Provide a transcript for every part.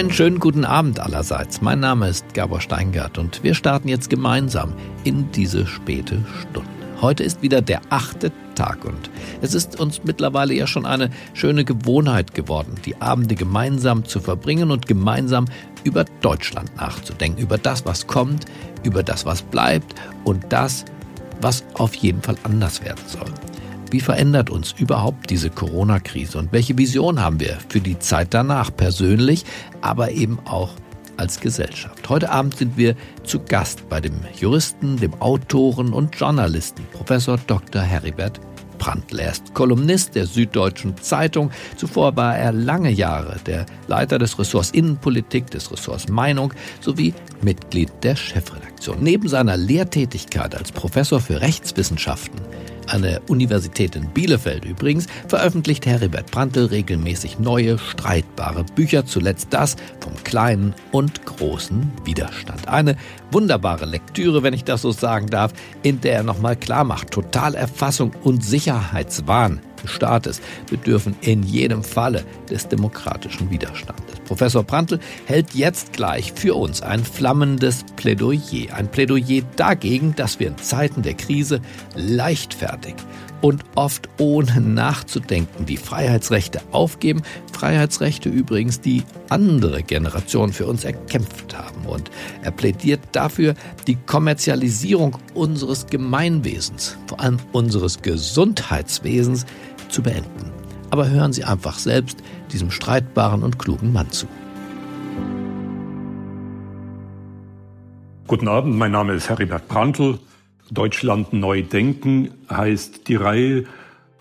Einen schönen guten Abend allerseits. Mein Name ist Gabor Steingart und wir starten jetzt gemeinsam in diese späte Stunde. Heute ist wieder der achte Tag und es ist uns mittlerweile ja schon eine schöne Gewohnheit geworden, die Abende gemeinsam zu verbringen und gemeinsam über Deutschland nachzudenken, über das, was kommt, über das, was bleibt und das, was auf jeden Fall anders werden soll. Wie verändert uns überhaupt diese Corona-Krise und welche Vision haben wir für die Zeit danach persönlich, aber eben auch als Gesellschaft? Heute Abend sind wir zu Gast bei dem Juristen, dem Autoren und Journalisten Professor Dr. Heribert Brandl. Er ist Kolumnist der Süddeutschen Zeitung. Zuvor war er lange Jahre der Leiter des Ressorts Innenpolitik, des Ressorts Meinung sowie Mitglied der Chefredaktion. Neben seiner Lehrtätigkeit als Professor für Rechtswissenschaften an der Universität in Bielefeld übrigens, veröffentlicht Heribert Prantl regelmäßig neue, streitbare Bücher, zuletzt das vom kleinen und großen Widerstand. Eine wunderbare Lektüre, wenn ich das so sagen darf, in der er nochmal klar macht, Totalerfassung und Sicherheitswahn des Staates bedürfen in jedem Falle des demokratischen Widerstandes. Professor Prantl hält jetzt gleich für uns ein flammendes Plädoyer. Ein Plädoyer dagegen, dass wir in Zeiten der Krise leichtfertig und oft ohne nachzudenken die Freiheitsrechte aufgeben. Freiheitsrechte übrigens, die andere Generationen für uns erkämpft haben. Und er plädiert dafür, die Kommerzialisierung unseres Gemeinwesens, vor allem unseres Gesundheitswesens, zu beenden. Aber hören Sie einfach selbst diesem streitbaren und klugen Mann zu. Guten Abend, mein Name ist Heribert Prantl. Deutschland neu denken heißt die Reihe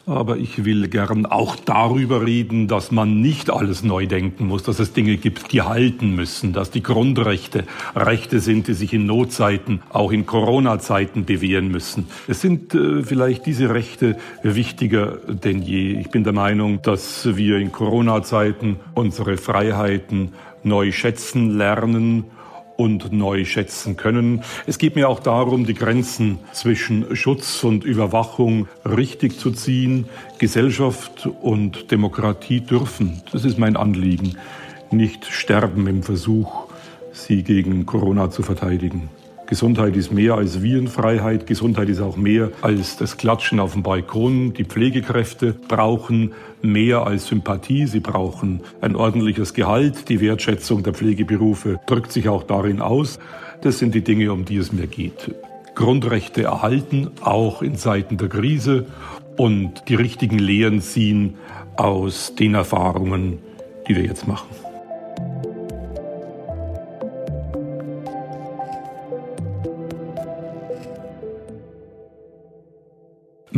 aber ich will gern auch darüber reden, dass man nicht alles neu denken muss, dass es Dinge gibt, die halten müssen, dass die Grundrechte Rechte sind, die sich in Notzeiten, auch in Corona-Zeiten bewähren müssen. Es sind äh, vielleicht diese Rechte wichtiger denn je. Ich bin der Meinung, dass wir in Corona-Zeiten unsere Freiheiten neu schätzen lernen und neu schätzen können. Es geht mir auch darum, die Grenzen zwischen Schutz und Überwachung richtig zu ziehen. Gesellschaft und Demokratie dürfen, das ist mein Anliegen, nicht sterben im Versuch, sie gegen Corona zu verteidigen. Gesundheit ist mehr als Virenfreiheit. Gesundheit ist auch mehr als das Klatschen auf dem Balkon. Die Pflegekräfte brauchen mehr als Sympathie. Sie brauchen ein ordentliches Gehalt. Die Wertschätzung der Pflegeberufe drückt sich auch darin aus. Das sind die Dinge, um die es mir geht. Grundrechte erhalten, auch in Zeiten der Krise und die richtigen Lehren ziehen aus den Erfahrungen, die wir jetzt machen.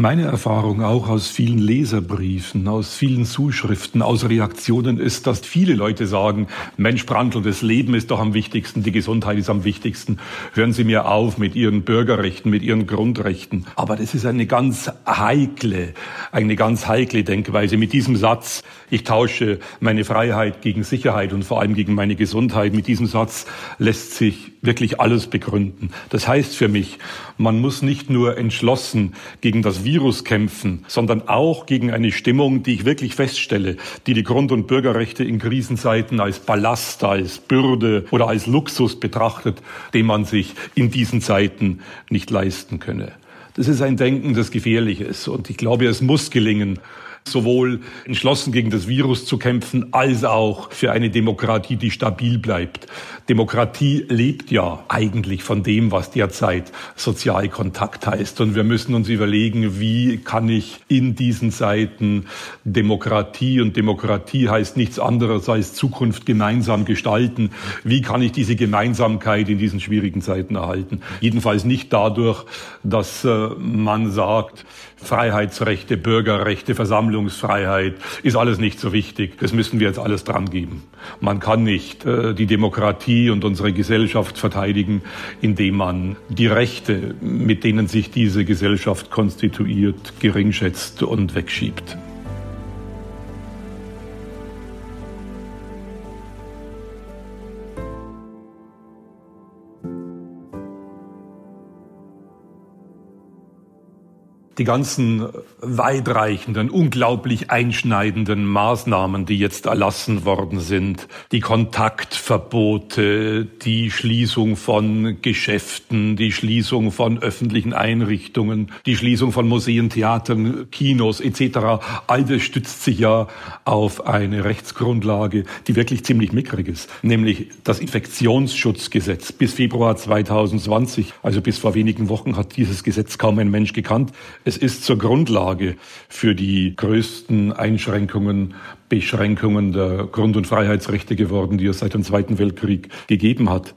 Meine Erfahrung auch aus vielen Leserbriefen, aus vielen Zuschriften, aus Reaktionen ist, dass viele Leute sagen, Mensch Brandl, das Leben ist doch am wichtigsten, die Gesundheit ist am wichtigsten. Hören Sie mir auf mit Ihren Bürgerrechten, mit Ihren Grundrechten. Aber das ist eine ganz heikle, eine ganz heikle Denkweise. Mit diesem Satz, ich tausche meine Freiheit gegen Sicherheit und vor allem gegen meine Gesundheit, mit diesem Satz lässt sich wirklich alles begründen. Das heißt für mich, man muss nicht nur entschlossen gegen das Virus kämpfen, sondern auch gegen eine Stimmung, die ich wirklich feststelle, die die Grund- und Bürgerrechte in Krisenzeiten als Ballast, als Bürde oder als Luxus betrachtet, den man sich in diesen Zeiten nicht leisten könne. Das ist ein Denken, das gefährlich ist. Und ich glaube, es muss gelingen, sowohl entschlossen gegen das Virus zu kämpfen, als auch für eine Demokratie, die stabil bleibt. Demokratie lebt ja eigentlich von dem, was derzeit Sozialkontakt heißt. Und wir müssen uns überlegen, wie kann ich in diesen Zeiten Demokratie, und Demokratie heißt nichts anderes als Zukunft gemeinsam gestalten, wie kann ich diese Gemeinsamkeit in diesen schwierigen Zeiten erhalten? Jedenfalls nicht dadurch, dass äh, man sagt, Freiheitsrechte, Bürgerrechte, Versammlungsfreiheit ist alles nicht so wichtig. Das müssen wir jetzt alles dran geben. Man kann nicht äh, die Demokratie und unsere Gesellschaft verteidigen, indem man die Rechte, mit denen sich diese Gesellschaft konstituiert, geringschätzt und wegschiebt. Die ganzen weitreichenden, unglaublich einschneidenden Maßnahmen, die jetzt erlassen worden sind, die Kontaktverbote, die Schließung von Geschäften, die Schließung von öffentlichen Einrichtungen, die Schließung von Museen, Theatern, Kinos etc., all das stützt sich ja auf eine Rechtsgrundlage, die wirklich ziemlich mickrig ist, nämlich das Infektionsschutzgesetz. Bis Februar 2020, also bis vor wenigen Wochen, hat dieses Gesetz kaum ein Mensch gekannt. Es ist zur Grundlage für die größten Einschränkungen, Beschränkungen der Grund- und Freiheitsrechte geworden, die es seit dem Zweiten Weltkrieg gegeben hat.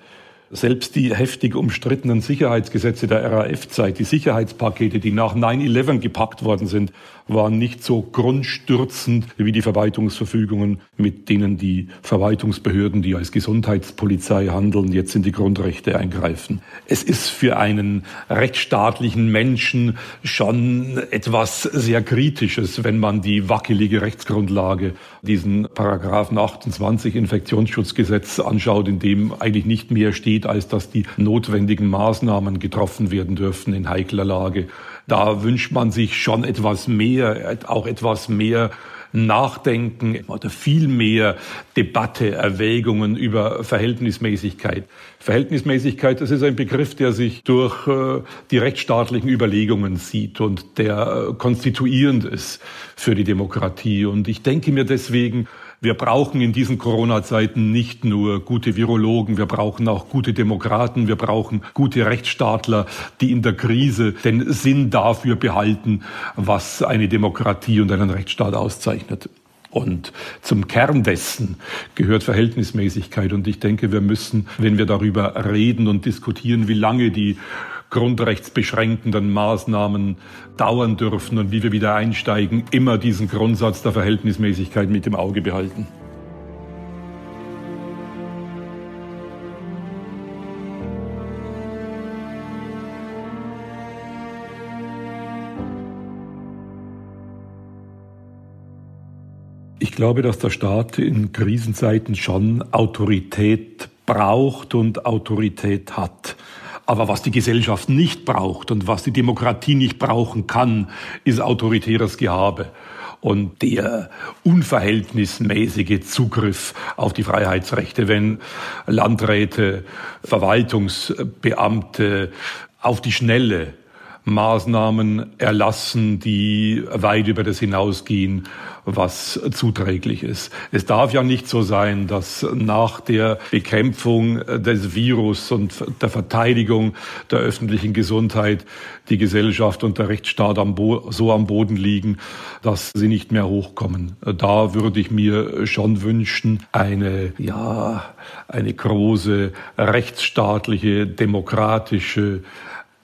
Selbst die heftig umstrittenen Sicherheitsgesetze der RAF-Zeit, die Sicherheitspakete, die nach 9-11 gepackt worden sind, waren nicht so grundstürzend wie die Verwaltungsverfügungen, mit denen die Verwaltungsbehörden, die als Gesundheitspolizei handeln, jetzt in die Grundrechte eingreifen. Es ist für einen rechtsstaatlichen Menschen schon etwas sehr Kritisches, wenn man die wackelige Rechtsgrundlage, diesen Paragraphen 28 Infektionsschutzgesetz anschaut, in dem eigentlich nicht mehr steht, als dass die notwendigen Maßnahmen getroffen werden dürfen in heikler Lage. Da wünscht man sich schon etwas mehr, auch etwas mehr Nachdenken oder viel mehr Debatte, Erwägungen über Verhältnismäßigkeit. Verhältnismäßigkeit, das ist ein Begriff, der sich durch äh, die rechtsstaatlichen Überlegungen sieht und der äh, konstituierend ist für die Demokratie. Und ich denke mir deswegen, wir brauchen in diesen Corona-Zeiten nicht nur gute Virologen, wir brauchen auch gute Demokraten, wir brauchen gute Rechtsstaatler, die in der Krise den Sinn dafür behalten, was eine Demokratie und einen Rechtsstaat auszeichnet. Und zum Kern dessen gehört Verhältnismäßigkeit. Und ich denke, wir müssen, wenn wir darüber reden und diskutieren, wie lange die grundrechtsbeschränkenden Maßnahmen dauern dürfen und wie wir wieder einsteigen, immer diesen Grundsatz der Verhältnismäßigkeit mit im Auge behalten. Ich glaube, dass der Staat in Krisenzeiten schon Autorität braucht und Autorität hat. Aber was die Gesellschaft nicht braucht und was die Demokratie nicht brauchen kann, ist autoritäres Gehabe und der unverhältnismäßige Zugriff auf die Freiheitsrechte, wenn Landräte, Verwaltungsbeamte auf die Schnelle Maßnahmen erlassen, die weit über das hinausgehen, was zuträglich ist. Es darf ja nicht so sein, dass nach der Bekämpfung des Virus und der Verteidigung der öffentlichen Gesundheit die Gesellschaft und der Rechtsstaat am so am Boden liegen, dass sie nicht mehr hochkommen. Da würde ich mir schon wünschen, eine, ja, eine große rechtsstaatliche, demokratische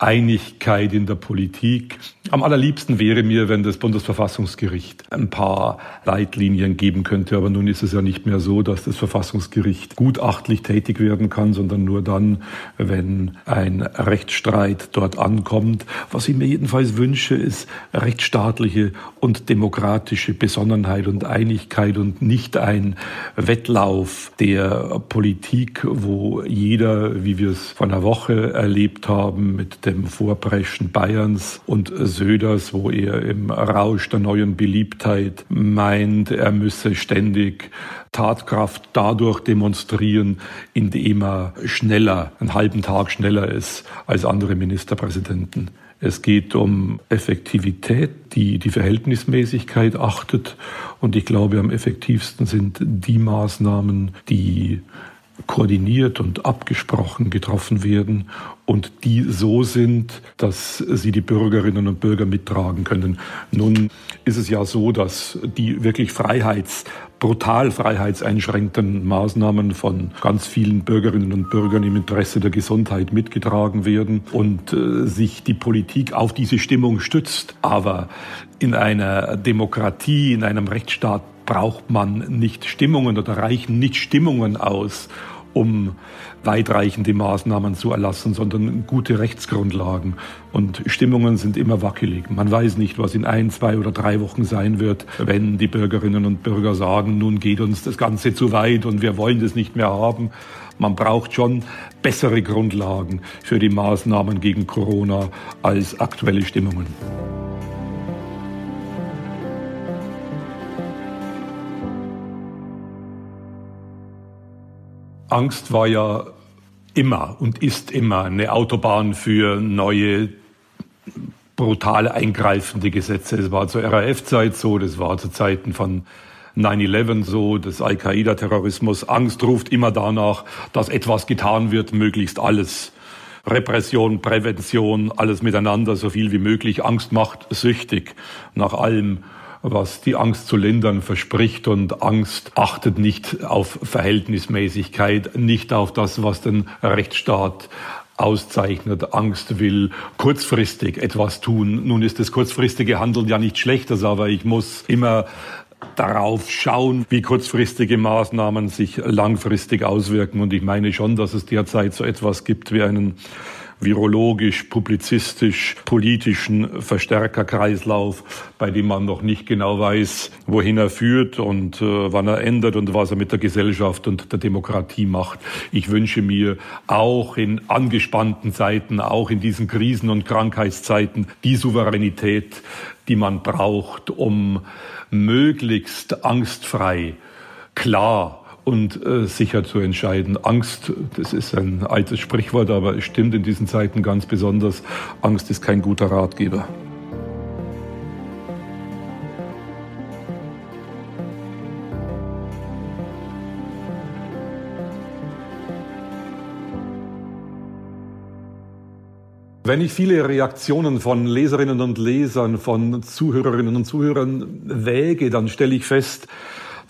Einigkeit in der Politik. Am allerliebsten wäre mir, wenn das Bundesverfassungsgericht ein paar Leitlinien geben könnte. Aber nun ist es ja nicht mehr so, dass das Verfassungsgericht gutachtlich tätig werden kann, sondern nur dann, wenn ein Rechtsstreit dort ankommt. Was ich mir jedenfalls wünsche, ist rechtsstaatliche und demokratische Besonnenheit und Einigkeit und nicht ein Wettlauf der Politik, wo jeder, wie wir es vor einer Woche erlebt haben, mit dem Vorpreschen Bayerns und Söders, wo er im Rausch der neuen Beliebtheit meint, er müsse ständig Tatkraft dadurch demonstrieren, indem er schneller, einen halben Tag schneller ist als andere Ministerpräsidenten. Es geht um Effektivität, die die Verhältnismäßigkeit achtet. Und ich glaube, am effektivsten sind die Maßnahmen, die koordiniert und abgesprochen getroffen werden und die so sind, dass sie die Bürgerinnen und Bürger mittragen können. Nun ist es ja so, dass die wirklich Freiheits brutal freiheitseinschränkenden Maßnahmen von ganz vielen Bürgerinnen und Bürgern im Interesse der Gesundheit mitgetragen werden und äh, sich die Politik auf diese Stimmung stützt. Aber in einer Demokratie, in einem Rechtsstaat braucht man nicht Stimmungen oder reichen nicht Stimmungen aus, um weitreichende Maßnahmen zu erlassen, sondern gute Rechtsgrundlagen. Und Stimmungen sind immer wackelig. Man weiß nicht, was in ein, zwei oder drei Wochen sein wird, wenn die Bürgerinnen und Bürger sagen, nun geht uns das Ganze zu weit und wir wollen das nicht mehr haben. Man braucht schon bessere Grundlagen für die Maßnahmen gegen Corona als aktuelle Stimmungen. Angst war ja immer und ist immer eine Autobahn für neue brutal eingreifende Gesetze. Es war zur RAF-Zeit so, das war zu Zeiten von 9-11 so, des Al-Qaida-Terrorismus. Angst ruft immer danach, dass etwas getan wird, möglichst alles. Repression, Prävention, alles miteinander, so viel wie möglich. Angst macht süchtig nach allem, was die Angst zu lindern verspricht und Angst achtet nicht auf Verhältnismäßigkeit, nicht auf das, was den Rechtsstaat auszeichnet. Angst will kurzfristig etwas tun. Nun ist das kurzfristige Handeln ja nicht schlechtes, aber ich muss immer darauf schauen, wie kurzfristige Maßnahmen sich langfristig auswirken. Und ich meine schon, dass es derzeit so etwas gibt wie einen virologisch, publizistisch, politischen Verstärkerkreislauf, bei dem man noch nicht genau weiß, wohin er führt und äh, wann er ändert und was er mit der Gesellschaft und der Demokratie macht. Ich wünsche mir auch in angespannten Zeiten, auch in diesen Krisen- und Krankheitszeiten, die Souveränität, die man braucht, um möglichst angstfrei, klar und äh, sicher zu entscheiden. Angst, das ist ein altes Sprichwort, aber es stimmt in diesen Zeiten ganz besonders. Angst ist kein guter Ratgeber. Wenn ich viele Reaktionen von Leserinnen und Lesern, von Zuhörerinnen und Zuhörern wäge, dann stelle ich fest,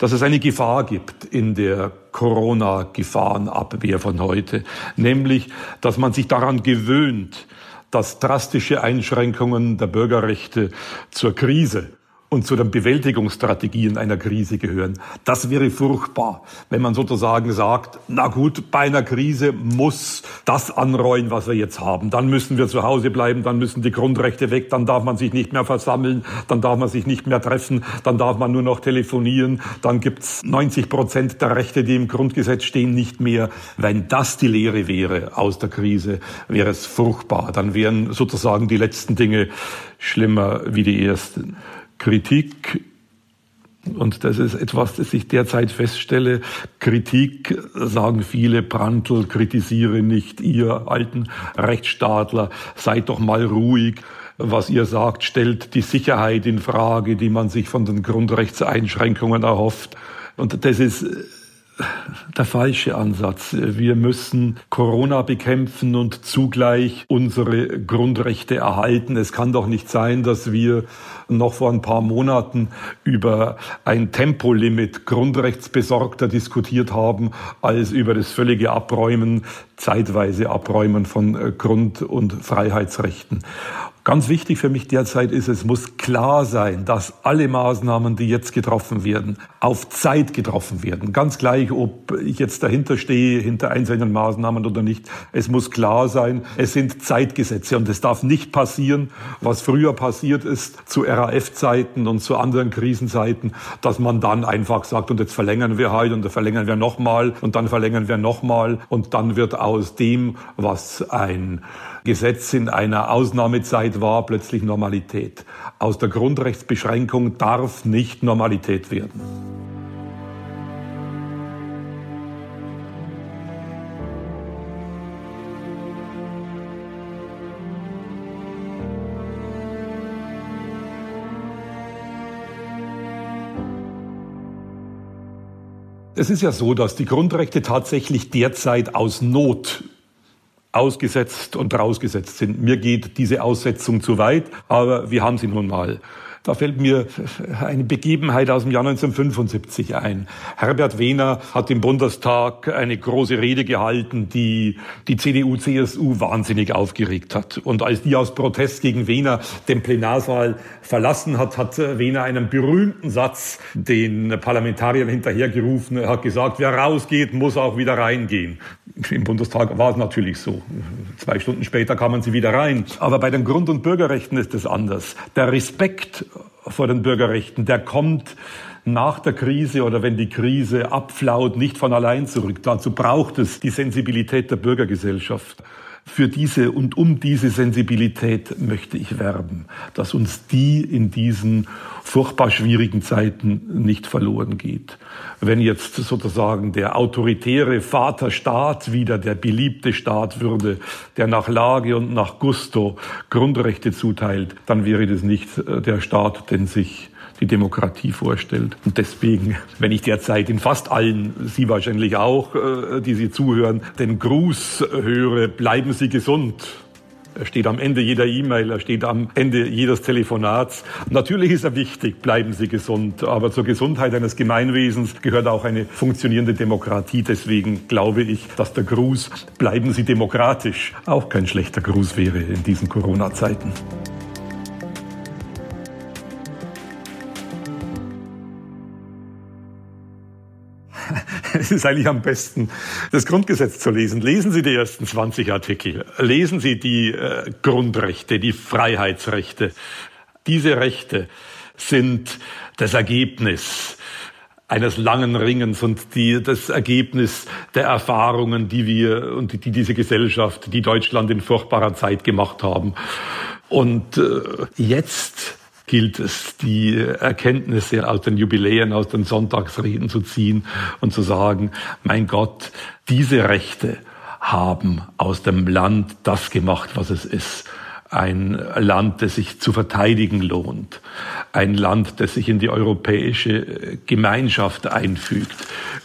dass es eine Gefahr gibt in der Corona-Gefahrenabwehr von heute, nämlich, dass man sich daran gewöhnt, dass drastische Einschränkungen der Bürgerrechte zur Krise und zu den Bewältigungsstrategien einer Krise gehören. Das wäre furchtbar, wenn man sozusagen sagt, na gut, bei einer Krise muss das anreuen, was wir jetzt haben. Dann müssen wir zu Hause bleiben, dann müssen die Grundrechte weg, dann darf man sich nicht mehr versammeln, dann darf man sich nicht mehr treffen, dann darf man nur noch telefonieren, dann gibt's 90 Prozent der Rechte, die im Grundgesetz stehen, nicht mehr. Wenn das die Lehre wäre aus der Krise, wäre es furchtbar. Dann wären sozusagen die letzten Dinge schlimmer wie die ersten. Kritik, und das ist etwas, das ich derzeit feststelle, Kritik, sagen viele, Brandl, kritisiere nicht, ihr alten Rechtsstaatler, seid doch mal ruhig. Was ihr sagt, stellt die Sicherheit in Frage, die man sich von den Grundrechtseinschränkungen erhofft. Und das ist der falsche Ansatz. Wir müssen Corona bekämpfen und zugleich unsere Grundrechte erhalten. Es kann doch nicht sein, dass wir noch vor ein paar Monaten über ein Tempolimit grundrechtsbesorgter diskutiert haben, als über das völlige Abräumen, zeitweise Abräumen von Grund- und Freiheitsrechten. Ganz wichtig für mich derzeit ist, es muss klar sein, dass alle Maßnahmen, die jetzt getroffen werden, auf Zeit getroffen werden. Ganz gleich, ob ich jetzt dahinter stehe, hinter einzelnen Maßnahmen oder nicht. Es muss klar sein, es sind Zeitgesetze und es darf nicht passieren, was früher passiert ist zu RAF-Zeiten und zu anderen Krisenzeiten, dass man dann einfach sagt, und jetzt verlängern wir halt und dann verlängern wir nochmal und dann verlängern wir nochmal und dann wird aus dem, was ein Gesetz in einer Ausnahmezeit war, plötzlich Normalität. Aus der Grundrechtsbeschränkung darf nicht Normalität werden. Es ist ja so, dass die Grundrechte tatsächlich derzeit aus Not ausgesetzt und rausgesetzt sind. Mir geht diese Aussetzung zu weit, aber wir haben sie nun mal. Da fällt mir eine Begebenheit aus dem Jahr 1975 ein. Herbert Wehner hat im Bundestag eine große Rede gehalten, die die CDU-CSU wahnsinnig aufgeregt hat. Und als die aus Protest gegen Wehner den Plenarsaal verlassen hat, hat Wehner einen berühmten Satz den Parlamentariern hinterhergerufen. Er hat gesagt, wer rausgeht, muss auch wieder reingehen. Im Bundestag war es natürlich so. Zwei Stunden später kamen sie wieder rein. Aber bei den Grund- und Bürgerrechten ist es anders. Der Respekt vor den Bürgerrechten, der kommt nach der Krise oder wenn die Krise abflaut, nicht von allein zurück. Dazu braucht es die Sensibilität der Bürgergesellschaft. Für diese und um diese Sensibilität möchte ich werben, dass uns die in diesen furchtbar schwierigen Zeiten nicht verloren geht. Wenn jetzt sozusagen der autoritäre Vaterstaat wieder der beliebte Staat würde, der nach Lage und nach Gusto Grundrechte zuteilt, dann wäre das nicht äh, der Staat, den sich die Demokratie vorstellt. Und deswegen, wenn ich derzeit in fast allen, Sie wahrscheinlich auch, äh, die Sie zuhören, den Gruß höre, bleiben Sie gesund. Er steht am Ende jeder E-Mail, er steht am Ende jedes Telefonats. Natürlich ist er wichtig, bleiben Sie gesund. Aber zur Gesundheit eines Gemeinwesens gehört auch eine funktionierende Demokratie. Deswegen glaube ich, dass der Gruß, bleiben Sie demokratisch, auch kein schlechter Gruß wäre in diesen Corona-Zeiten. es ist eigentlich am besten, das Grundgesetz zu lesen. Lesen Sie die ersten 20 Artikel. Lesen Sie die äh, Grundrechte, die Freiheitsrechte. Diese Rechte sind das Ergebnis eines langen Ringens und die, das Ergebnis der Erfahrungen, die wir und die, die diese Gesellschaft, die Deutschland in furchtbarer Zeit gemacht haben. Und äh, jetzt gilt es, die Erkenntnisse aus den Jubiläen, aus den Sonntagsreden zu ziehen und zu sagen, mein Gott, diese Rechte haben aus dem Land das gemacht, was es ist ein Land, das sich zu verteidigen lohnt, ein Land, das sich in die europäische Gemeinschaft einfügt.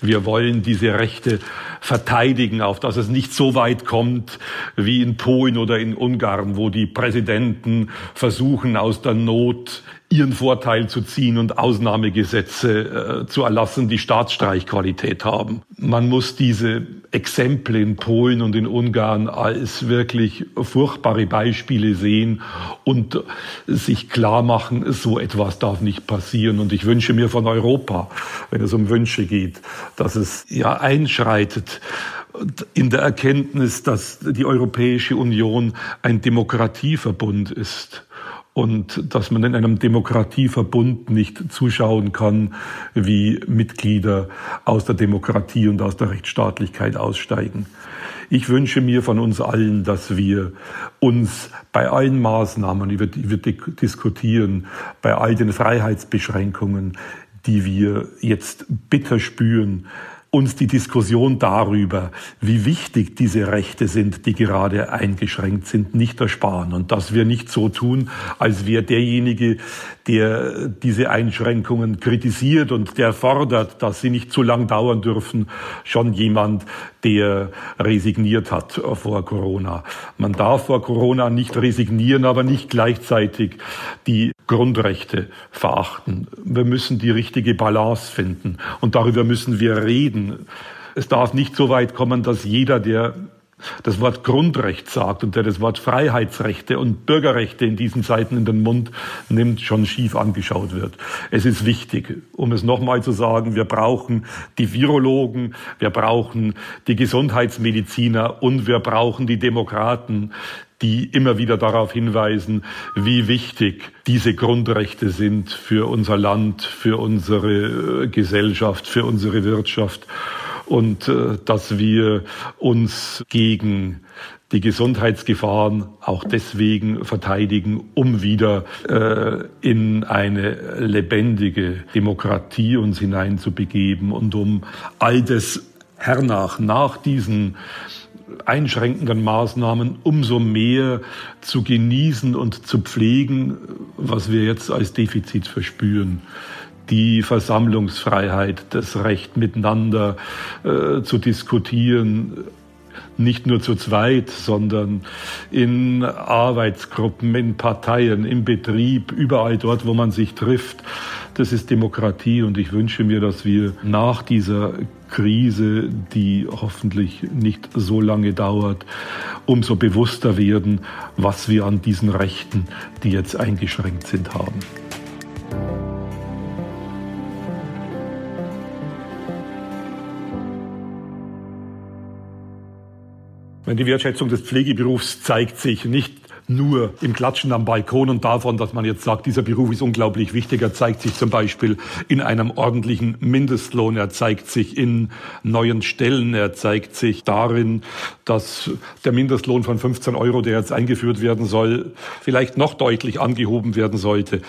Wir wollen diese Rechte verteidigen, auf dass es nicht so weit kommt wie in Polen oder in Ungarn, wo die Präsidenten versuchen, aus der Not ihren Vorteil zu ziehen und Ausnahmegesetze äh, zu erlassen, die Staatsstreichqualität haben. Man muss diese Exempel in Polen und in Ungarn als wirklich furchtbare Beispiele sehen und sich klar machen, so etwas darf nicht passieren. Und ich wünsche mir von Europa, wenn es um Wünsche geht, dass es ja einschreitet in der Erkenntnis, dass die Europäische Union ein Demokratieverbund ist und dass man in einem Demokratieverbund nicht zuschauen kann, wie Mitglieder aus der Demokratie und aus der Rechtsstaatlichkeit aussteigen. Ich wünsche mir von uns allen, dass wir uns bei allen Maßnahmen, über die wir diskutieren, bei all den Freiheitsbeschränkungen, die wir jetzt bitter spüren, uns die Diskussion darüber, wie wichtig diese Rechte sind, die gerade eingeschränkt sind, nicht ersparen. Und dass wir nicht so tun, als wäre derjenige, der diese Einschränkungen kritisiert und der fordert, dass sie nicht zu lang dauern dürfen, schon jemand, der resigniert hat vor Corona. Man darf vor Corona nicht resignieren, aber nicht gleichzeitig die Grundrechte verachten. Wir müssen die richtige Balance finden und darüber müssen wir reden. Es darf nicht so weit kommen, dass jeder, der das Wort Grundrecht sagt und der das Wort Freiheitsrechte und Bürgerrechte in diesen Zeiten in den Mund nimmt, schon schief angeschaut wird. Es ist wichtig, um es nochmal zu sagen, wir brauchen die Virologen, wir brauchen die Gesundheitsmediziner und wir brauchen die Demokraten, die immer wieder darauf hinweisen, wie wichtig diese Grundrechte sind für unser Land, für unsere äh, Gesellschaft, für unsere Wirtschaft und äh, dass wir uns gegen die Gesundheitsgefahren auch deswegen verteidigen, um wieder äh, in eine lebendige Demokratie uns hineinzubegeben und um all das hernach, nach diesen einschränkenden Maßnahmen umso mehr zu genießen und zu pflegen, was wir jetzt als Defizit verspüren. Die Versammlungsfreiheit, das Recht miteinander äh, zu diskutieren, nicht nur zu zweit, sondern in Arbeitsgruppen, in Parteien, im Betrieb, überall dort, wo man sich trifft. Das ist Demokratie und ich wünsche mir, dass wir nach dieser Krise, die hoffentlich nicht so lange dauert, umso bewusster werden, was wir an diesen Rechten, die jetzt eingeschränkt sind, haben. Die Wertschätzung des Pflegeberufs zeigt sich nicht nur im Klatschen am Balkon und davon, dass man jetzt sagt, dieser Beruf ist unglaublich wichtig. Er zeigt sich zum Beispiel in einem ordentlichen Mindestlohn, er zeigt sich in neuen Stellen, er zeigt sich darin, dass der Mindestlohn von 15 Euro, der jetzt eingeführt werden soll, vielleicht noch deutlich angehoben werden sollte.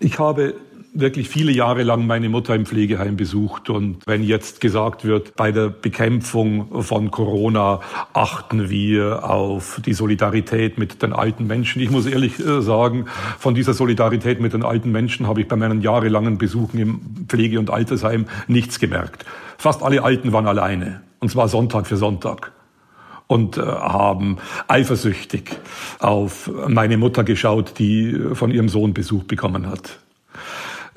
Ich habe wirklich viele Jahre lang meine Mutter im Pflegeheim besucht. Und wenn jetzt gesagt wird, bei der Bekämpfung von Corona achten wir auf die Solidarität mit den alten Menschen. Ich muss ehrlich äh, sagen, von dieser Solidarität mit den alten Menschen habe ich bei meinen jahrelangen Besuchen im Pflege- und Altersheim nichts gemerkt. Fast alle Alten waren alleine. Und zwar Sonntag für Sonntag und äh, haben eifersüchtig auf meine Mutter geschaut, die von ihrem Sohn Besuch bekommen hat.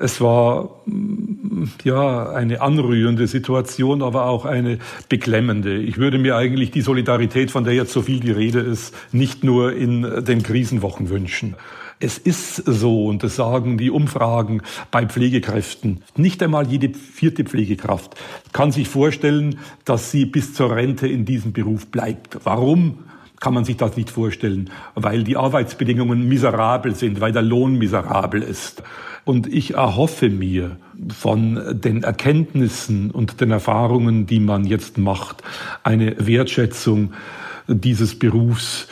Es war mm, ja eine anrührende Situation, aber auch eine beklemmende. Ich würde mir eigentlich die Solidarität, von der jetzt so viel die Rede ist, nicht nur in den Krisenwochen wünschen. Es ist so, und das sagen die Umfragen bei Pflegekräften, nicht einmal jede vierte Pflegekraft kann sich vorstellen, dass sie bis zur Rente in diesem Beruf bleibt. Warum? Kann man sich das nicht vorstellen, weil die Arbeitsbedingungen miserabel sind, weil der Lohn miserabel ist. Und ich erhoffe mir von den Erkenntnissen und den Erfahrungen, die man jetzt macht, eine Wertschätzung dieses Berufs,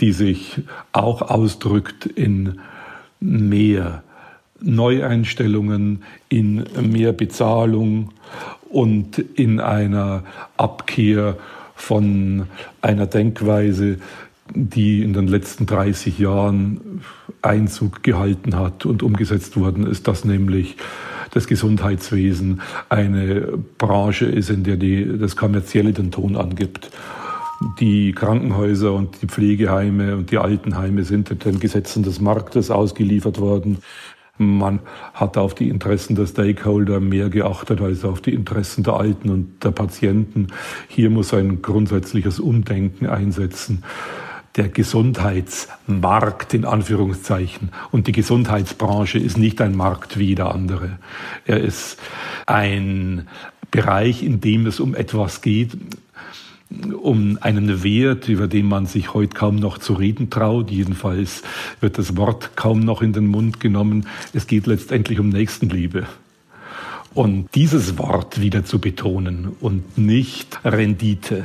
die sich auch ausdrückt in mehr Neueinstellungen, in mehr Bezahlung und in einer Abkehr von einer Denkweise, die in den letzten 30 Jahren Einzug gehalten hat und umgesetzt worden ist, dass nämlich das Gesundheitswesen eine Branche ist, in der die, das Kommerzielle den Ton angibt. Die Krankenhäuser und die Pflegeheime und die Altenheime sind den Gesetzen des Marktes ausgeliefert worden. Man hat auf die Interessen der Stakeholder mehr geachtet als auf die Interessen der Alten und der Patienten. Hier muss ein grundsätzliches Umdenken einsetzen der Gesundheitsmarkt in Anführungszeichen. Und die Gesundheitsbranche ist nicht ein Markt wie jeder andere. Er ist ein Bereich, in dem es um etwas geht, um einen Wert, über den man sich heute kaum noch zu reden traut. Jedenfalls wird das Wort kaum noch in den Mund genommen. Es geht letztendlich um Nächstenliebe. Und dieses Wort wieder zu betonen und nicht Rendite.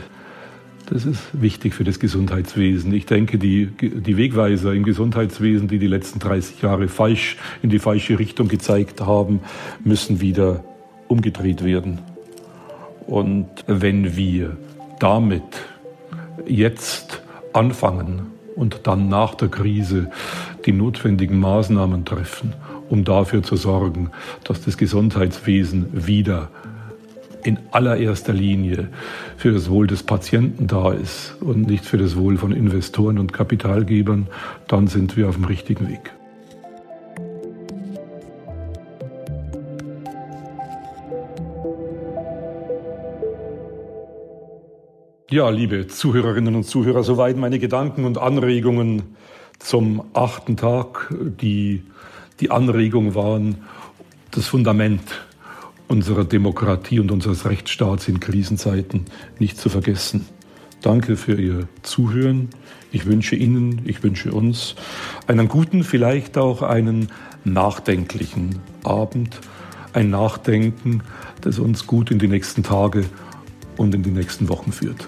Das ist wichtig für das Gesundheitswesen. Ich denke, die, die Wegweiser im Gesundheitswesen, die die letzten 30 Jahre falsch in die falsche Richtung gezeigt haben, müssen wieder umgedreht werden. Und wenn wir damit jetzt anfangen und dann nach der Krise die notwendigen Maßnahmen treffen, um dafür zu sorgen, dass das Gesundheitswesen wieder in allererster Linie für das Wohl des Patienten da ist und nicht für das Wohl von Investoren und Kapitalgebern, dann sind wir auf dem richtigen Weg. Ja, liebe Zuhörerinnen und Zuhörer, soweit meine Gedanken und Anregungen zum achten Tag. Die, die Anregungen waren das Fundament unserer Demokratie und unseres Rechtsstaats in Krisenzeiten nicht zu vergessen. Danke für Ihr Zuhören. Ich wünsche Ihnen, ich wünsche uns einen guten, vielleicht auch einen nachdenklichen Abend. Ein Nachdenken, das uns gut in die nächsten Tage und in die nächsten Wochen führt.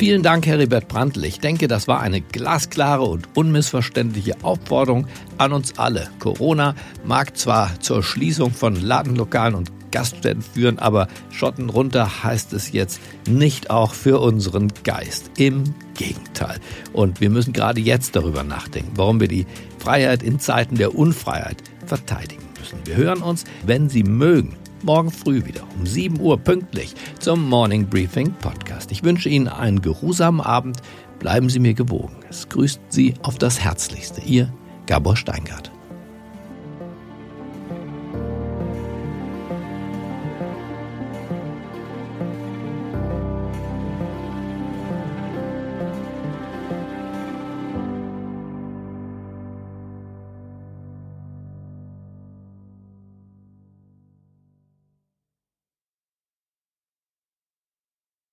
Vielen Dank, Heribert Brandl. Ich denke, das war eine glasklare und unmissverständliche Aufforderung an uns alle. Corona mag zwar zur Schließung von Ladenlokalen und Gaststätten führen, aber Schotten runter heißt es jetzt nicht auch für unseren Geist. Im Gegenteil. Und wir müssen gerade jetzt darüber nachdenken, warum wir die Freiheit in Zeiten der Unfreiheit verteidigen müssen. Wir hören uns, wenn Sie mögen, morgen früh wieder um 7 Uhr pünktlich zum Morning Briefing Podcast. Ich wünsche Ihnen einen geruhsamen Abend. Bleiben Sie mir gewogen. Es grüßt Sie auf das Herzlichste. Ihr Gabor Steingart.